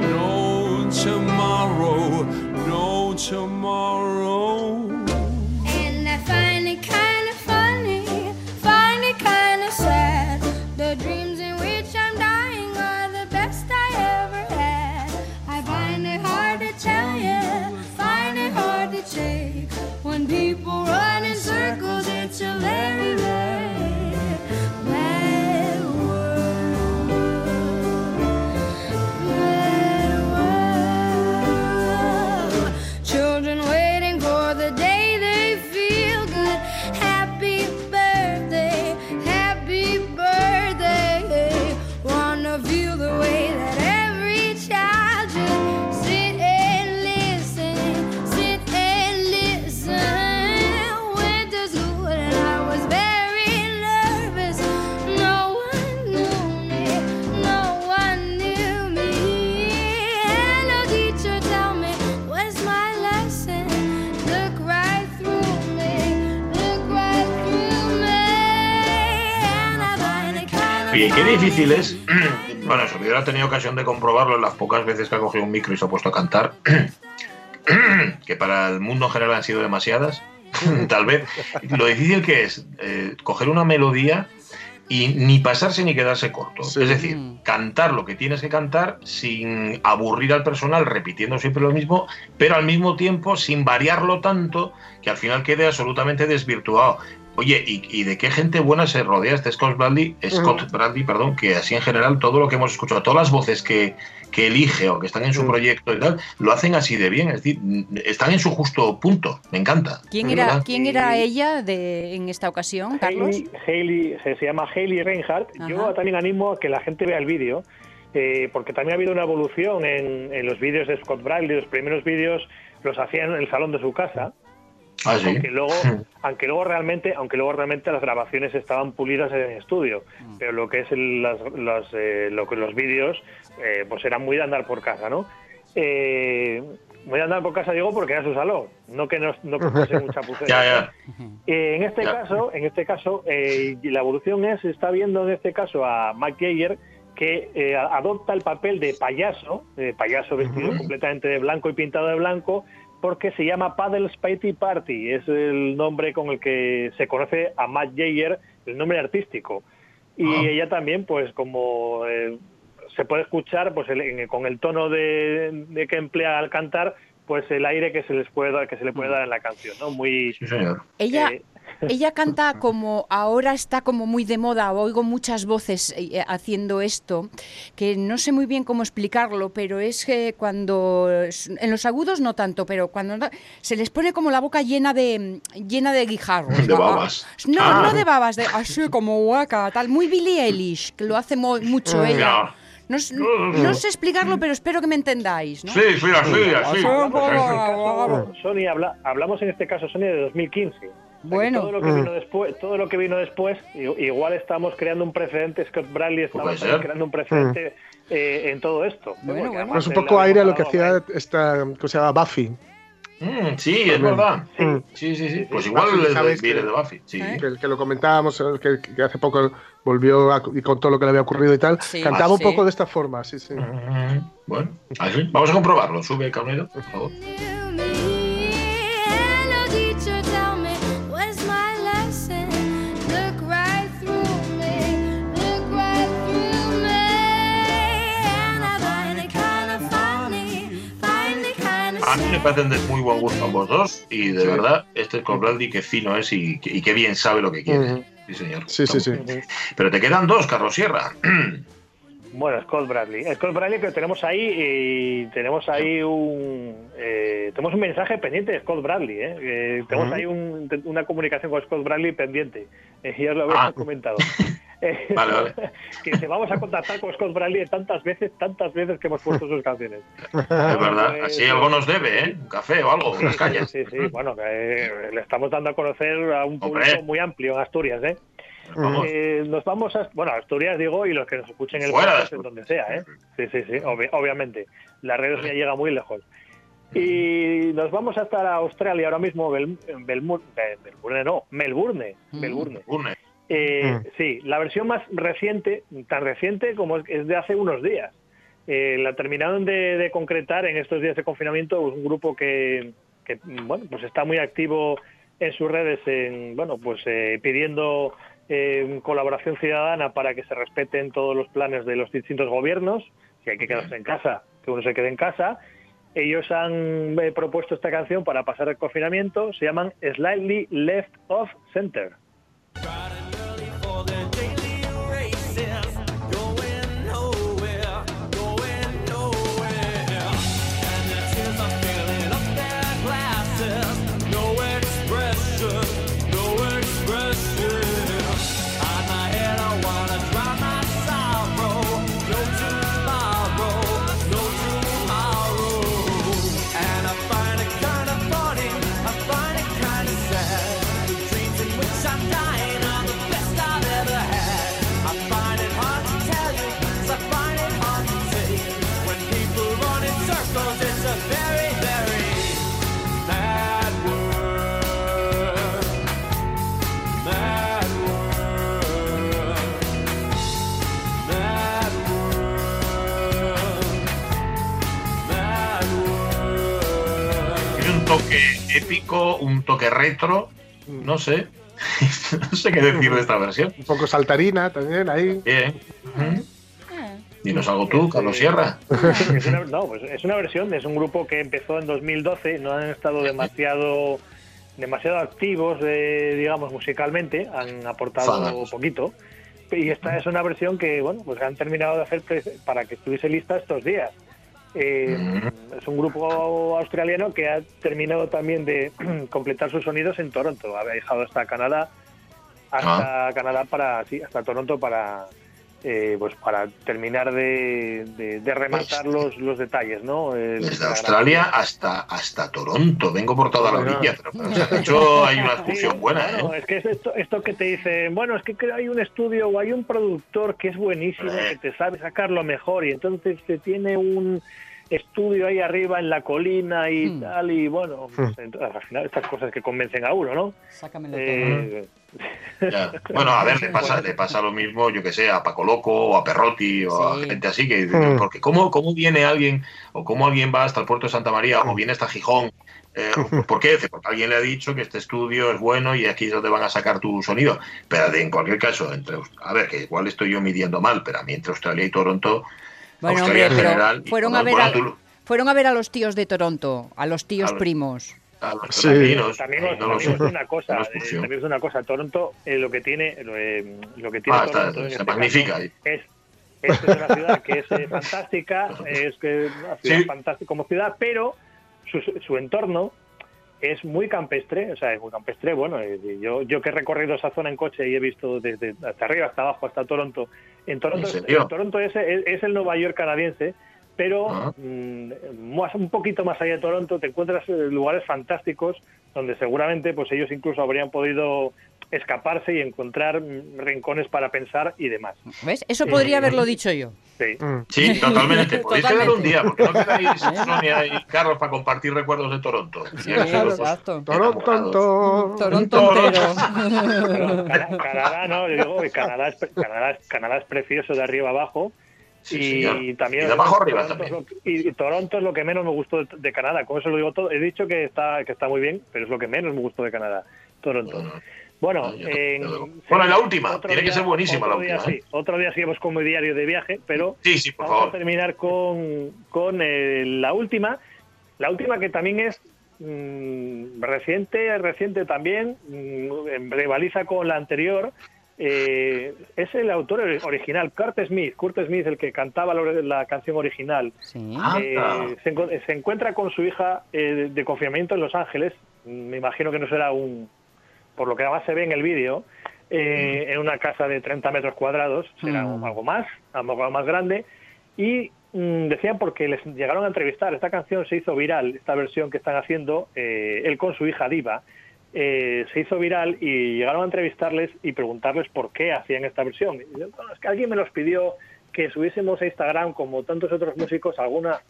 No tomorrow, no tomorrow. Kind of Oye, qué difícil es. <clears throat> Bueno, si hubiera tenido ocasión de comprobarlo en las pocas veces que ha cogido un micro y se ha puesto a cantar, <clears throat> que para el mundo en general han sido demasiadas, <laughs> tal vez. Lo difícil que es eh, coger una melodía y ni pasarse ni quedarse corto. Es decir, cantar lo que tienes que cantar sin aburrir al personal repitiendo siempre lo mismo, pero al mismo tiempo sin variarlo tanto que al final quede absolutamente desvirtuado. Oye, ¿y, de qué gente buena se rodea este Scott Bradley, Scott Bradley, perdón, que así en general todo lo que hemos escuchado, todas las voces que, que elige o que están en su proyecto y tal, lo hacen así de bien, es decir, están en su justo punto, me encanta. ¿Quién era, ¿quién era ella de, en esta ocasión, Carlos? Hayley, se, se llama Hayley Reinhardt. Yo también animo a que la gente vea el vídeo, eh, porque también ha habido una evolución en, en los vídeos de Scott Bradley. Los primeros vídeos los hacía en el salón de su casa. Ah, sí. Aunque luego, <laughs> aunque luego realmente, aunque luego realmente las grabaciones estaban pulidas en el estudio, pero lo que es el- las, las, eh, lo que los vídeos, eh, pues eran muy de andar por casa, ¿no? Eh, muy de andar por casa digo porque era su salón, no que no, no que fuese mucha <laughs> pucera. Ya, ya. Eh, en este Ya. caso, en este caso, eh, la evolución es, está viendo en este caso a Mac Jaeger que eh, adopta el papel de payaso, de payaso vestido completamente de blanco y pintado de blanco, porque se llama Paddle Spitey Party, es el nombre con el que se conoce a Matt Jaeger, el nombre artístico. Y Ah. ella también, pues como eh, se puede escuchar, pues el- en- con el tono de, de que emplea al cantar, pues el aire que se les puede dar, que se le puede dar en la canción, ¿no? Muy Sí, señor. Ella, eh, ella canta como ahora está como muy de moda, oigo muchas voces eh, haciendo esto, que no sé muy bien cómo explicarlo, pero es que cuando en los agudos no tanto, pero cuando se les pone como la boca llena de llena de guijarros. De babas. No, Ah. no de babas, de así como guaca, tal, muy Billie Eilish, que lo hace mo- mucho ella. Ya. No, sé explicarlo, pero espero que me entendáis, ¿no? Sí, sí, así, Sony, habla- hablamos en este caso, Sony, de 2015. Que Bueno. Todo lo que vino después, todo lo que vino después igual estamos creando un precedente, Scott Bradley ser. creando un precedente eh, en todo esto. Bueno, bueno. Es un poco aire a lo que hacía esta, ¿cómo se llama? Buffy. Mm, sí, es verdad. Mm. Sí, sí, sí. Pues igual Buffy, es ¿sabes de, viene que- de Buffy. Sí. ¿Eh? Que, que lo comentábamos, que, que hace poco volvió a- y contó lo que le había ocurrido y tal. Sí, Cantaba un sí. poco de esta forma, sí, sí. Mm, Bueno, así. Vamos a comprobarlo. Sube, Carneiro, por favor. A mí me parecen de muy buen gusto ambos dos y de Sí. verdad, este Scott Bradley qué fino es y, y qué bien sabe lo que quiere. Sí, señor. Sí, sí, sí. Pero te quedan dos, Carlos Sierra. <clears throat> Bueno, Scott Bradley. Scott Bradley que tenemos ahí y tenemos ahí un eh, tenemos un mensaje pendiente de Scott Bradley, ¿eh? Eh, tenemos ahí un- una comunicación con Scott Bradley pendiente. Eh, ya os lo habéis Ah. comentado. <laughs> Eh, Vale, <laughs> vale. que se vamos a contactar con Scott Bradley tantas veces, tantas veces que hemos puesto sus canciones. Es verdad. pues, Así algo nos debe, ¿eh? Un café o algo, unas cañas. Sí, sí, bueno, eh, le estamos dando a conocer a un Hombre. público muy amplio en Asturias, ¿eh? Vamos. Eh, nos vamos a, bueno, Asturias digo, y los que nos escuchen en el Fuera podcast, en donde sea, ¿eh? Sí, sí, sí, obvi- obviamente. La red ya llega muy lejos. Y nos vamos hasta Australia ahora mismo, Bel, Belmu- Bel- Melbourne, no, Melbourne, Mm. Melbourne. Eh, Mm. Sí, la versión más reciente, tan reciente como es, es de hace unos días. Eh, la terminaron de, de concretar en estos días de confinamiento un grupo que, que, bueno, pues está muy activo en sus redes, en, bueno, pues eh, pidiendo eh, colaboración ciudadana para que se respeten todos los planes de los distintos gobiernos. Si hay que quedarse en casa, que uno se quede en casa. Ellos han eh, propuesto esta canción para pasar el confinamiento. Se llaman Slightly Left of Center. Épico, un toque retro, no sé. <laughs> no sé qué decir de esta versión. Un poco saltarina también ahí. Bien. Ujú. Ah. Dinos algo tú, Carlos Sierra. Es una, no, pues es una versión, es un grupo que empezó en 2012, no han estado demasiado demasiado activos, eh, digamos, musicalmente, han aportado poquito. Y esta es una versión que, bueno, pues han terminado de hacer para que estuviese lista estos días. Eh. Es un grupo australiano que ha terminado también de <clears throat> completar sus sonidos en Toronto. Ha viajado hasta Canadá, hasta Canadá para, sí, hasta Toronto para, eh, pues para terminar de, de- de rematar los, los detalles, ¿no? Desde Australia hasta, hasta Toronto. Vengo por toda la orilla. Pero, pero, o sea, de hecho, hay una Sí, excursión buena, bueno, ¿eh? es que es esto, esto que te dicen, bueno, es que hay un estudio o hay un productor que es buenísimo, que te sabe sacar lo mejor y entonces te tiene un estudio ahí arriba en la colina y Hmm. tal y bueno, pues, al final estas cosas que convencen a uno, ¿no? Sácamelo todo. Eh, <laughs> Ya. Bueno, a ver, le pasa, le pasa lo mismo, yo que sé, a Paco Loco o a Perrotti o Sí. a gente así, que Mm. porque ¿cómo, ¿cómo viene alguien o cómo alguien va hasta el puerto de Santa María o viene hasta Gijón? Eh, ¿Por qué? Porque alguien le ha dicho que este estudio es bueno y aquí es donde van a sacar tu sonido. Pero de- en cualquier caso, entre, a ver, que igual estoy yo midiendo mal, pero a mí entre Australia y Toronto, Bueno, Australia hombre, en pero general, y fueron a, ver a, fueron a ver a los tíos de Toronto, a los tíos A ver. primos. sí. también os, una cosa, eh, también es una cosa, Toronto eh, lo que tiene, eh, lo que tiene ah, Toronto se este magnifica es, es, una ciudad que es fantástica, es que una ciudad fantástica como ciudad, pero su, su entorno es muy campestre, o sea, es muy campestre. Bueno, yo, yo que he recorrido esa zona en coche y he visto desde hasta arriba hasta abajo hasta Toronto. En Toronto, Toronto es, es, el Nueva York canadiense, pero ah. mm, un poquito más allá de Toronto te encuentras lugares fantásticos donde seguramente pues ellos incluso habrían podido escaparse y encontrar rincones para pensar y demás. ¿Ves? Eso podría haberlo dicho yo. Sí, mm. sí totalmente. Podéis quedar un día, porque no quedáis <laughs> Sonia y Carlos para compartir recuerdos de Toronto. Sí, exacto. Toronto, Toronto Canadá, no, yo digo que Canadá es, Canadá, es, Canadá es precioso de arriba abajo. y también, y de abajo arriba también. y, Toronto es lo que menos me gustó de, Canadá. Como eso lo digo todo. He dicho que está, que está muy bien, pero es lo que menos me gustó de Canadá. Toronto. Bueno, bueno, la última, tiene que ser buenísima la última. ¿eh? otro día seguimos como diario de viaje, pero sí, sí, por vamos a terminar con, con eh, la última, la última que también es mm, reciente, reciente también, mm, rivaliza con la anterior. Eh, es el autor original, Kurt Smith, Kurt Smith, el que cantaba la, canción original. se, se, encuentra con su hija de confinamiento en Los Ángeles. Me imagino que no será un, por lo que además se ve en el vídeo, eh, en una casa de 30 metros cuadrados, será mm. algo más, algo más grande, y mm, decían porque les llegaron a entrevistar, esta canción se hizo viral, esta versión que están haciendo, eh, él con su hija Diva, eh, se hizo viral y llegaron a entrevistarles y preguntarles por qué hacían esta versión. es que alguien me los pidió que subiésemos a Instagram, como tantos otros músicos, alguna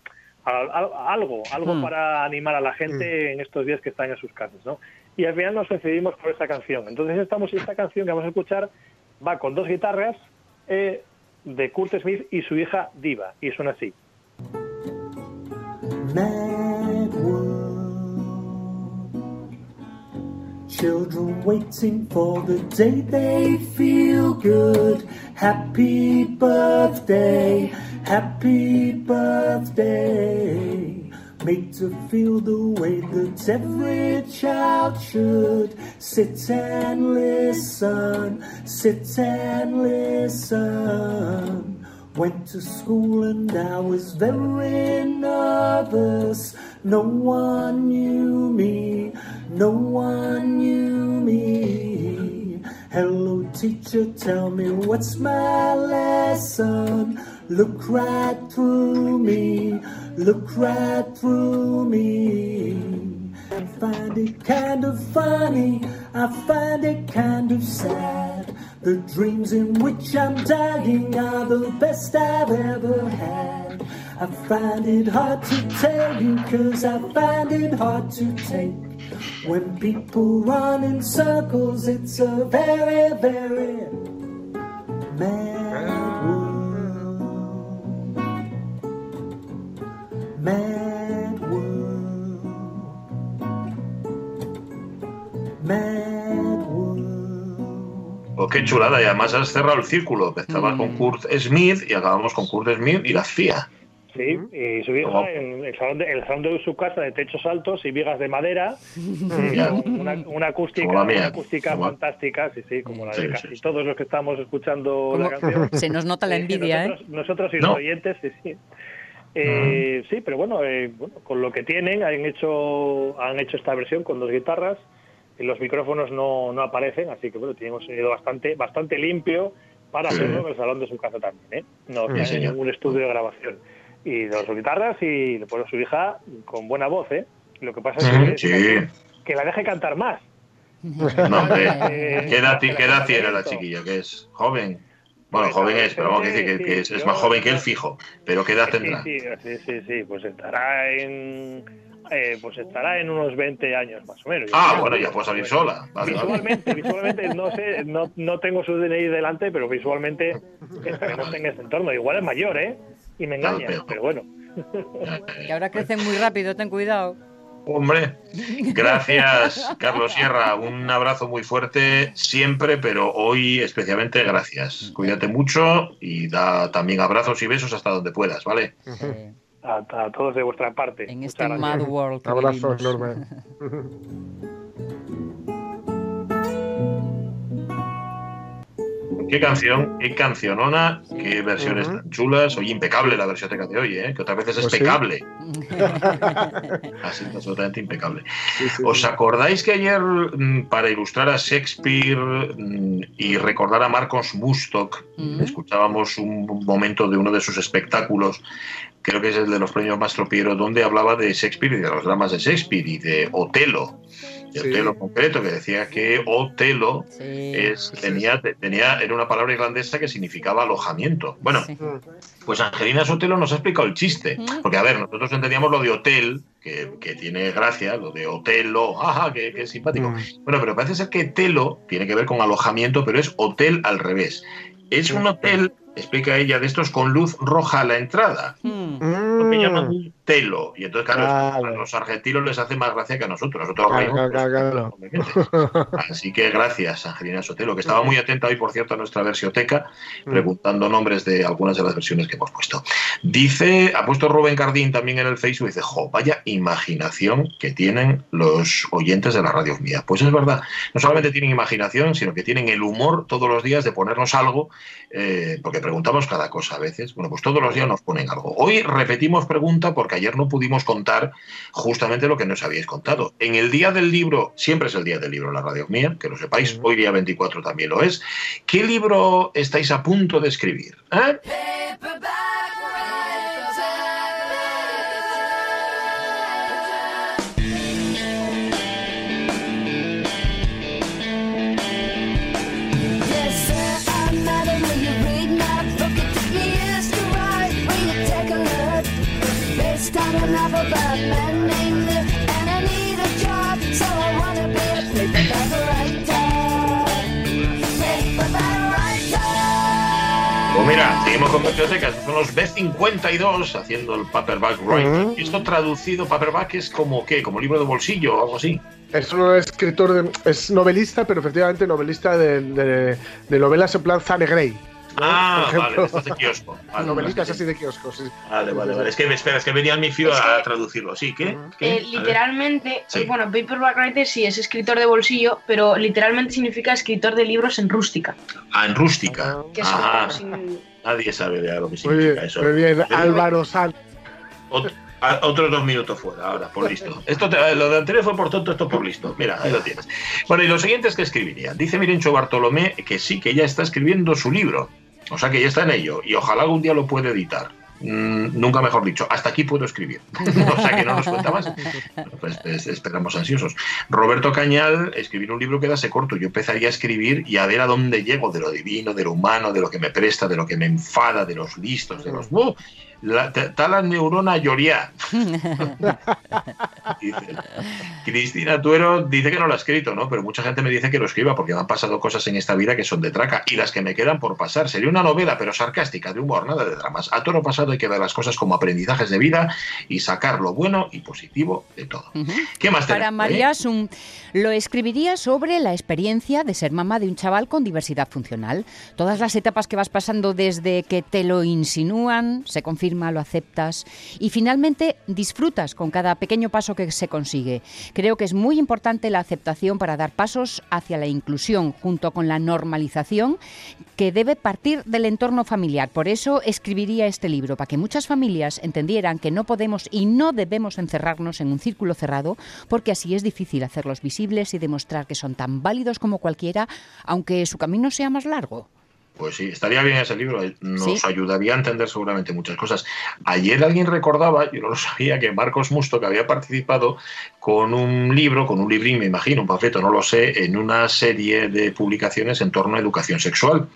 algo, algo mm. para animar a la gente en estos días que están en sus casas, ¿no? Y al final nos decidimos por esta canción. Entonces estamos esta canción que vamos a escuchar va con dos guitarras eh, de Kurt Smith y su hija Diva y suena así. Children waiting for the day they feel good. Happy birthday, happy birthday. Made to feel the way that every child should. Sit and listen, sit and listen. Went to school and I was very nervous. No one knew me, no one knew me. Hello, teacher, tell me what's my lesson. Look right through me, look right through me. I find it kind of funny, I find it kind of sad. The dreams in which I'm dying are the best I've ever had. I find it hard to tell you, cause I find it hard to take. When people run in circles, it's a very, very mad Mad World. Mad World. Oh, qué chulada, y además has cerrado el círculo. Empezaba con mm. Kurt Smith y acabamos con Kurt Smith y la CIA. Sí, y su hija en el salón, de, el salón de su casa de techos altos y vigas de madera, <laughs> una, una, acústica, una acústica fantástica, sí, sí, como la de casi todos los que estamos escuchando la canción. <laughs> Se nos nota la envidia, nosotros, ¿eh? Nosotros y los oyentes, sí, sí. Eh, sí, pero eh, bueno, con lo que tienen han hecho han hecho esta versión con dos guitarras. Y los micrófonos no, no aparecen, así que bueno, tenemos un sonido bastante bastante limpio para hacerlo en el salón de su casa también, ¿eh? No tiene un estudio de grabación. Y dos guitarras y después su hija con buena voz, ¿eh? Lo que pasa es que, que la deje cantar más. No, <laughs> ¿qué edad, ¿qué edad tiene la chiquilla? Que es joven. Bueno, joven es, pero vamos a decir que, es, más joven que el fijo. Pero ¿qué edad tendrá? Sí, sí, sí, sí, pues estará en. Eh, pues estará en unos 20 años más o menos. Ah, bueno, ya puede salir sola. visualmente, visualmente, no sé, no, no tengo su DNI delante, pero visualmente <laughs> estaremos en ese entorno. Igual es mayor, ¿eh? Y me engaña, pero bueno. <laughs> Y ahora crecen muy rápido, ten cuidado. Hombre, gracias <laughs> Carlos Sierra, un abrazo muy fuerte siempre, pero hoy especialmente gracias. Cuídate mucho y da también abrazos y besos hasta donde puedas, ¿vale? a, todos de vuestra parte. En este Mad World. Un abrazo enorme. <laughs> Qué canción, qué cancionona, qué versiones tan chulas. Oye, impecable la versión de hoy, ¿eh? que otras veces es pues pecable. <laughs> Así, absolutamente impecable. ¿Os acordáis que ayer, mm, para ilustrar a Shakespeare mm, y recordar a Marcos Mustock, escuchábamos un momento de uno de sus espectáculos creo que es el de los premios Mastro Piero, donde hablaba de Shakespeare y de los dramas de Shakespeare y de Otelo. De Otelo concreto, que decía que Otelo es, tenía, tenía, era una palabra irlandesa que significaba alojamiento. Bueno, pues Angelina Sotelo nos ha explicado el chiste. Porque, a ver, nosotros entendíamos lo de hotel, que, tiene gracia, lo de Otelo, ajá, que, simpático. Bueno, pero parece ser que Telo tiene que ver con alojamiento, pero es hotel al revés. Es un hotel explica ella, de estos con luz roja a la entrada. Hmm. Lo que llaman telo. Y entonces, claro, a los argentinos les hace más gracia que a nosotros. nosotros Así que gracias, Angelina Sotelo, que estaba muy atenta hoy, por cierto, a nuestra versioteca, hmm. preguntando nombres de algunas de las versiones que hemos puesto. Dice, ha puesto Rubén Cardín también en el Facebook, dice, jo, vaya imaginación que tienen los oyentes de la radio mía. Pues es verdad, no solamente tienen imaginación, sino que tienen el humor todos los días de ponernos algo, eh, porque preguntamos cada cosa a veces. Bueno, pues todos los días nos ponen algo. Hoy repetimos pregunta porque ayer no pudimos contar justamente lo que nos habíais contado. En el día del libro, siempre es el día del libro la radio mía, que lo sepáis, hoy día 24 también lo es. ¿Qué libro estáis a punto de escribir? ¿Eh? Pues mira, seguimos con bibliotecas. Son los B52 haciendo el paperback writing. Esto traducido, paperback es como qué, como libro de bolsillo o algo así. Es un escritor, de, es novelista, pero efectivamente novelista de, de novelas en plan Zane Grey. Ah, vale, estás de kiosco. <laughs> Vale, Novelitas así de kiosco, sí. Vale, vale, vale. Es que, espera, es que venía mi fío a traducirlo. ¿Sí? ¿Qué? Eh, literalmente, bueno, paperback writer sí es escritor de bolsillo, pero literalmente significa escritor de libros en rústica. Ah, en rústica. Que ah, Nadie sabe de lo que significa eso. Muy bien, Álvaro <laughs> Sanz. otros dos minutos fuera, ahora, por listo. Esto lo de anterior fue por tonto, esto por listo. Mira, ahí lo tienes. Bueno, y lo siguiente es que escribiría. Dice Mirencho Bartolomé que sí, que ya está escribiendo su libro. O sea que ya está en ello y ojalá algún día lo pueda editar. Mm, nunca mejor dicho, hasta aquí puedo escribir. <laughs> o sea que no nos cuenta más. Pues, pues, esperamos ansiosos. Roberto Cañal, escribir un libro quedase corto. Yo empezaría a escribir y a ver a dónde llego, de lo divino, de lo humano, de lo que me presta, de lo que me enfada, de los listos, de los la, la neurona lloría. <laughs> Cristina Tuero dice que no lo ha escrito, ¿no? Pero mucha gente me dice que lo escriba porque me han pasado cosas en esta vida que son de traca y las que me quedan por pasar. Sería una novela, pero sarcástica, de humor, nada de dramas. A toro pasado hay que ver las cosas como aprendizajes de vida y sacar lo bueno y positivo de todo. ¿Qué más Para María Sun, lo escribiría sobre la experiencia de ser mamá de un chaval con diversidad funcional. Todas las etapas que vas pasando desde que te lo insinúan, se confirman lo aceptas y finalmente disfrutas con cada pequeño paso que se consigue. Creo que es muy importante la aceptación para dar pasos hacia la inclusión junto con la normalización que debe partir del entorno familiar. Por eso escribiría este libro, para que muchas familias entendieran que no podemos y no debemos encerrarnos en un círculo cerrado, porque así es difícil hacerlos visibles y demostrar que son tan válidos como cualquiera, aunque su camino sea más largo. Pues sí, estaría bien ese libro, eh, nos ayudaría a entender seguramente muchas cosas. Ayer alguien recordaba, yo no lo sabía, que Marcos Musto, que había participado con un libro, con un librín, me imagino, un panfleto, no lo sé, en una serie de publicaciones en torno a educación sexual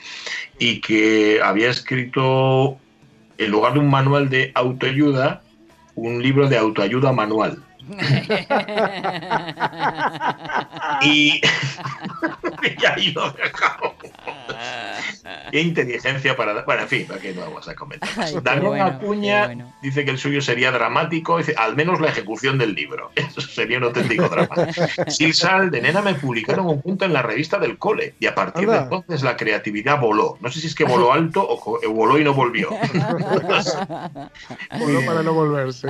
y que había escrito, en lugar de un manual de autoayuda, un libro de autoayuda manual. Y, <laughs> <laughs> y ahí lo dejamos. <laughs> Qué inteligencia para. Bueno, en fin, aquí no vamos a comentar. Daniel Acuña dice que el suyo sería dramático, dice, al menos la ejecución del libro. Eso sería un auténtico drama. Silsal, de nena me publicaron un punto en la revista del cole y a partir de entonces la creatividad voló. No sé si es que voló alto o voló y no volvió. voló para no volverse.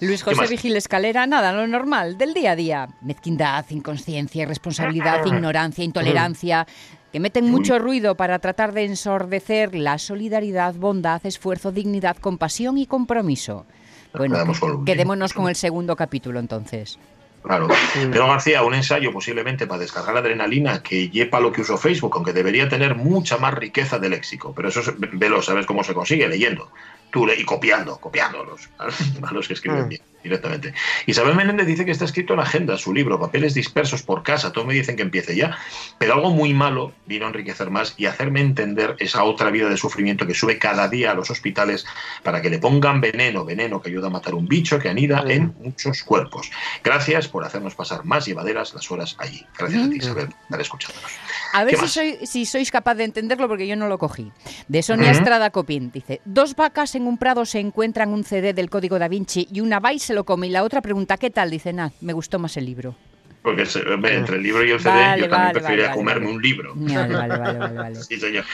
Luis José Vigil Escalera, nada, lo normal, del día a día. Mezquindad, inconsciencia, irresponsabilidad, ignorancia, intolerancia que meten mucho ruido para tratar de ensordecer la solidaridad, bondad, esfuerzo, dignidad, compasión y compromiso. Bueno, quedémonos con el segundo capítulo entonces. Claro. Pero García, un ensayo posiblemente para descargar la adrenalina que lleva lo que usó Facebook, aunque debería tener mucha más riqueza de léxico. Pero eso, velo, sabes cómo se consigue leyendo. Tú y copiando, copiando a los que escriben mm. bien directamente. Isabel Menéndez dice que está escrito en agenda su libro, Papeles dispersos por casa. Todos me dicen que empiece ya. Pero algo muy malo vino a enriquecer más y hacerme entender esa otra vida de sufrimiento que sube cada día a los hospitales para que le pongan veneno, veneno que ayuda a matar un bicho que anida en muchos cuerpos. Gracias por hacernos pasar más llevaderas las horas allí. Gracias a ti, Isabel, por escuchándonos. A ver si, soy, si, sois capaz de entenderlo porque yo no lo cogí. De Sonia Estrada Copín dice: Dos vacas en un prado se encuentran un CD del Código da Vinci y una va y se lo come. Y la otra pregunta: ¿Qué tal? Dice: Nada, me gustó más el libro. Porque entre el libro y el CD yo también preferiría comerme un libro. Vale, vale, vale. <laughs> sí, señor.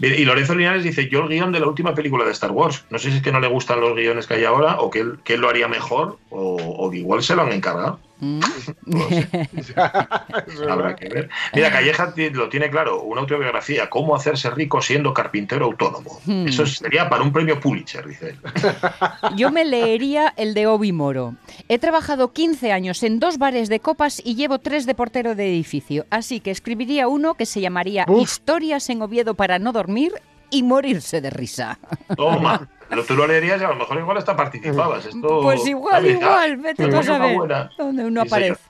Y Lorenzo Linares dice, yo el guion de la última película de Star Wars. No sé si es que no le gustan los guiones que hay ahora o que él, que él lo haría mejor o, o igual se lo han encargado. Mm. <laughs> <laughs> Habrá que ver. <laughs> Mira, Calleja lo tiene claro, una autobiografía, cómo hacerse rico siendo carpintero autónomo. Hmm. Eso sería para un premio Pulitzer, dice él. Yo me leería el de Obi Moro. He trabajado 15 años en dos bares de copas y llevo tres de portero de edificio, así que escribiría uno que se llamaría Historias en Oviedo para no dormir y morirse de risa. Toma. Pero tú lo leerías y a lo mejor igual hasta participabas. Esto, pues igual, igual, vete tú a saber dónde uno aparece.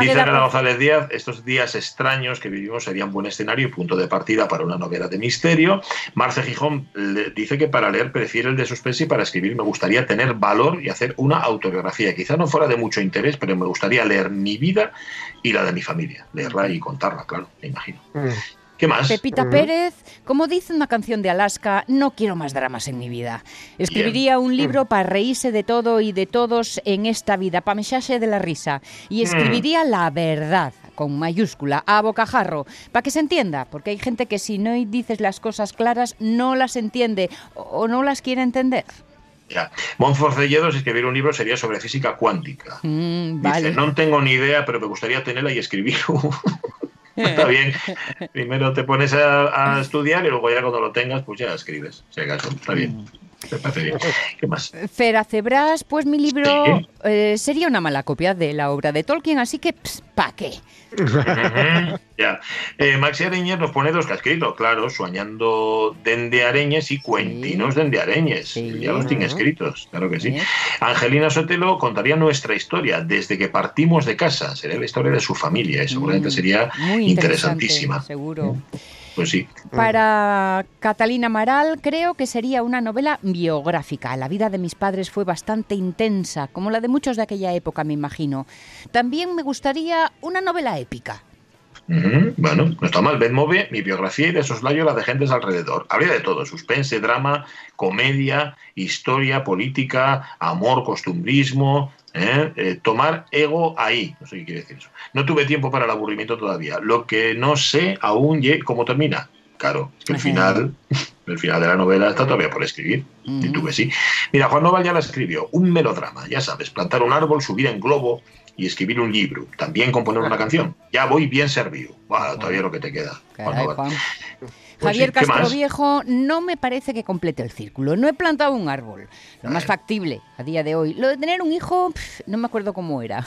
Dice Ana González Díaz, estos días extraños que vivimos serían buen escenario y punto de partida para una novela de misterio. Marce Gijón dice que para leer prefiere el de suspense y para escribir me gustaría tener valor y hacer una autobiografía. Quizá no fuera de mucho interés, pero me gustaría leer mi vida y la de mi familia. Leerla y contarla, claro, me imagino. Mm. ¿Qué más? Pepita Pérez, como dice una canción de Alaska, no quiero más dramas en mi vida. Escribiría un libro mm. para reírse de todo y de todos en esta vida, para mecharse de la risa. Y mm. escribiría la verdad, con mayúscula, a bocajarro, para que se entienda, porque hay gente que si no dices las cosas claras no las entiende o no las quiere entender. Ya. Monforcelledo, si escribiera un libro, sería sobre física cuántica. Mm, Dice, no tengo ni idea, pero me gustaría tenerla y escribir Está bien. <laughs> Primero te pones a, estudiar y luego ya cuando lo tengas, pues ya escribes. Si acaso, está bien. ¿Qué más? Fera Cebras, pues mi libro eh, sería una mala copia de la obra de Tolkien, así que ¿pa' qué? ya. Eh, Maxi Areñez nos pone dos que ha escrito, claro, soñando Dende Areñes y Cuentinos Dende Areñes. Ya los tiene escritos, claro que sí. Angelina Sotelo contaría nuestra historia desde que partimos de casa. Sería la historia de su familia y seguramente mm, sería interesantísima. Seguro. Mm. Pues. Para Catalina Maral creo que sería una novela biográfica. La vida de mis padres fue bastante intensa, como la de muchos de aquella época, me imagino. También me gustaría una novela épica. Bueno, no está mal. Move, mi biografía y de soslayo la de gentes alrededor. Habría de todo: suspense, drama, comedia, historia, política, amor, costumbrismo, ¿eh? Eh, tomar ego ahí. No sé qué quiere decir eso. No tuve tiempo para el aburrimiento todavía. Lo que no sé aún cómo termina. Claro, es que el final, el final de la novela está todavía por escribir. Y tuve sí. Mira, Juan Noval ya la escribió. Un melodrama, ya sabes, plantar un árbol, subir en globo y escribir un libro. También componer una canción. Ya voy bien servido. todavía lo que te queda. Pues Javier Castro Viejo no me parece que complete el círculo. No he plantado un árbol. Lo más factible a día de hoy. Lo de tener un hijo, no me acuerdo cómo era.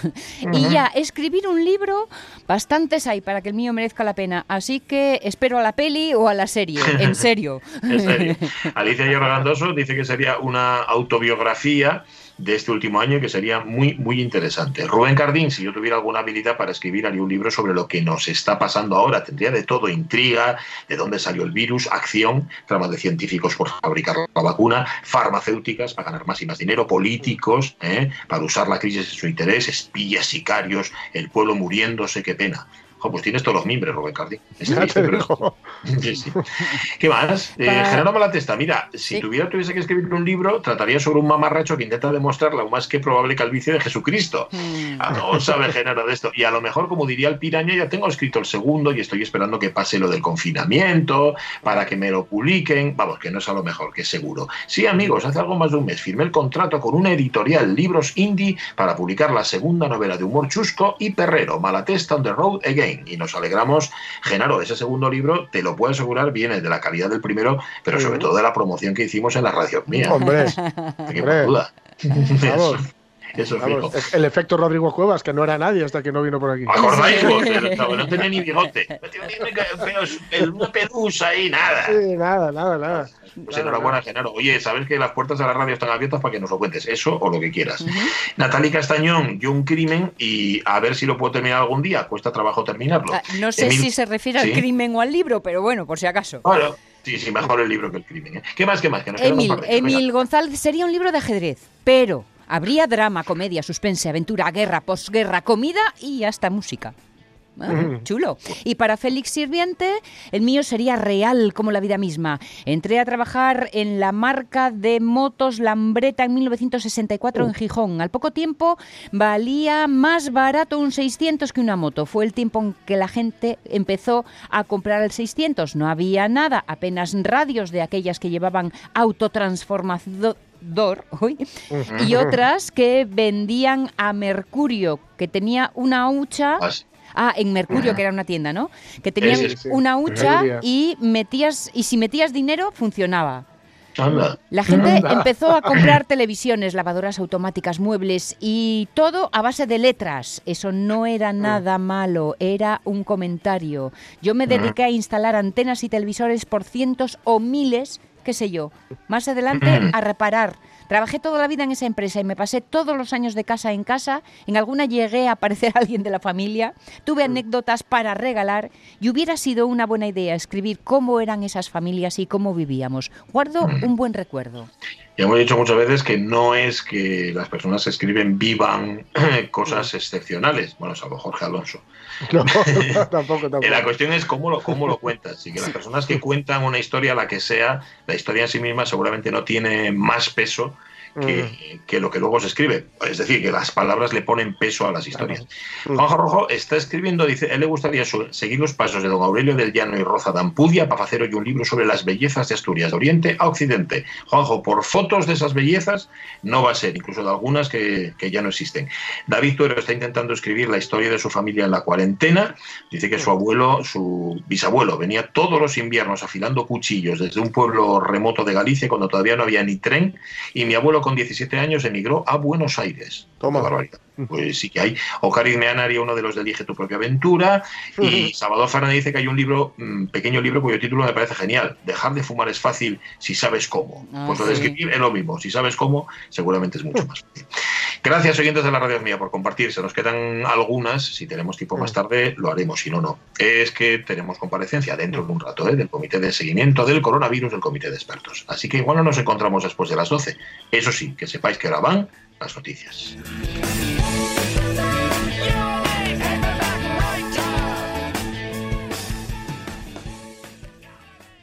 Y ya, escribir un libro, bastantes hay para que el mío merezca la pena. Así que espero a la peli o a la serie. <laughs> En serio. en serio. <laughs> Alicia Lloragandoso dice que sería una autobiografía de este último año que sería muy, muy interesante. Rubén Cardín, si yo tuviera alguna habilidad para escribir, haría un libro sobre lo que nos está pasando ahora. Tendría de todo, intriga, de dónde salió el virus, acción, tramas de científicos por fabricar la vacuna, farmacéuticas para ganar más y más dinero, políticos ¿eh? para usar la crisis en su interés, espías, sicarios, el pueblo muriéndose, qué pena. Pues tienes todos los mimbres, Rubén Cardi. <laughs> <laughs> ¿Qué más? Eh, Genaro Malatesta, mira, si tuviera tuviese que escribir un libro, trataría sobre un mamarracho que intenta demostrar la más que probable calvicie de Jesucristo. Hmm. Ah, no sabe Genaro de esto. Y a lo mejor, como diría el piraña, ya tengo escrito el segundo y estoy esperando que pase lo del confinamiento para que me lo publiquen. Vamos, que no es a lo mejor, que es seguro. Sí, amigos, hace algo más de un mes firmé el contrato con una editorial Libros Indie para publicar la segunda novela de humor chusco y perrero, Malatesta on the Road Again. Y nos alegramos, Genaro, ese segundo libro, te lo puedo asegurar, viene de la calidad del primero, pero sobre todo de la promoción que hicimos en las radios mías. Hombre, <laughs> duda. Eso es el efecto Rodrigo Cuevas, que no era nadie hasta que no vino por aquí. ¿Acordáis No, tenía ni bigote. El pedusa ahí, nada. Sí, nada, nada, nada. Pues enhorabuena, Genaro. Oye, sabes que las puertas de la radio están abiertas para que nos lo cuentes, eso o lo que quieras. Natalie Castañón, yo un crimen y a ver si lo puedo terminar algún día. Cuesta trabajo terminarlo. Ah, no sé si se refiere al crimen o al libro, pero bueno, por si acaso. Bueno, sí, sí, mejor el libro que el crimen. ¿eh? ¿Qué más, qué más? Que Emil, Emil González sería un libro de ajedrez, pero habría drama, comedia, suspense, aventura, guerra, posguerra, comida y hasta música. Ah, chulo. Y para Félix Sirviente, el mío sería real como la vida misma. Entré a trabajar en la marca de motos Lambreta en 1964 en Gijón. Al poco tiempo valía más barato un 600 que una moto. Fue el tiempo en que la gente empezó a comprar el 600. No había nada, apenas radios de aquellas que llevaban autotransformador <laughs> y otras que vendían a mercurio, que tenía una hucha ah, Ah, en Mercurio, que era una tienda, ¿no? Que tenían una hucha y metías y si metías dinero funcionaba. La gente empezó a comprar televisiones, lavadoras automáticas, muebles y todo a base de letras. Eso no era mm. nada malo, era un comentario. Yo me mm. dediqué a instalar antenas y televisores por cientos o miles, qué sé yo. Más adelante mm. a reparar Trabajé toda la vida en esa empresa y me pasé todos los años de casa en casa. En alguna llegué a aparecer alguien de la familia. Tuve mm. anécdotas para regalar y hubiera sido una buena idea escribir cómo eran esas familias y cómo vivíamos. Guardo mm. un buen recuerdo. Ya hemos dicho muchas veces que no es que las personas que escriben vivan <clears throat> cosas excepcionales. Bueno, salvo Jorge Alonso. <laughs> <laughs> No, tampoco, tampoco. La cuestión es cómo lo, cómo lo cuentas. Y que las personas que cuentan una historia, la que sea, la historia en sí misma seguramente no tiene más peso Mm. que, lo que luego se escribe. Es decir, que las palabras le ponen peso a las historias. Juanjo Rojo está escribiendo, dice, él le gustaría seguir los pasos de don Aurelio del Llano y Roza de Ampudia para hacer hoy un libro sobre las bellezas de Asturias, de Oriente a Occidente. Juanjo, por fotos de esas bellezas no va a ser, incluso de algunas que, ya no existen. David Tuero está intentando escribir la historia de su familia en la cuarentena. Dice que su abuelo, su bisabuelo, venía todos los inviernos afilando cuchillos desde un pueblo remoto de Galicia cuando todavía no había ni tren y mi abuelo con 17 años emigró a Buenos Aires. Toma. barbaridad. Pues sí que hay. O Cariz haría uno de los de Elige tu propia aventura. Y Salvador Fernández dice que hay un libro, un mm, pequeño libro cuyo título me parece genial. Dejar de fumar es fácil si sabes cómo. Ah, pues lo de escribir es lo mismo. Si sabes cómo, seguramente es mucho más fácil. Gracias, oyentes de la radio mía, por compartir. Se nos quedan algunas. Si tenemos tiempo más tarde, lo haremos. Si no, no. Es que tenemos comparecencia dentro de un rato ¿eh? del Comité de Seguimiento del Coronavirus del Comité de Expertos. Así que igual no nos encontramos después de las 12. Eso sí, que sepáis que ahora van las noticias.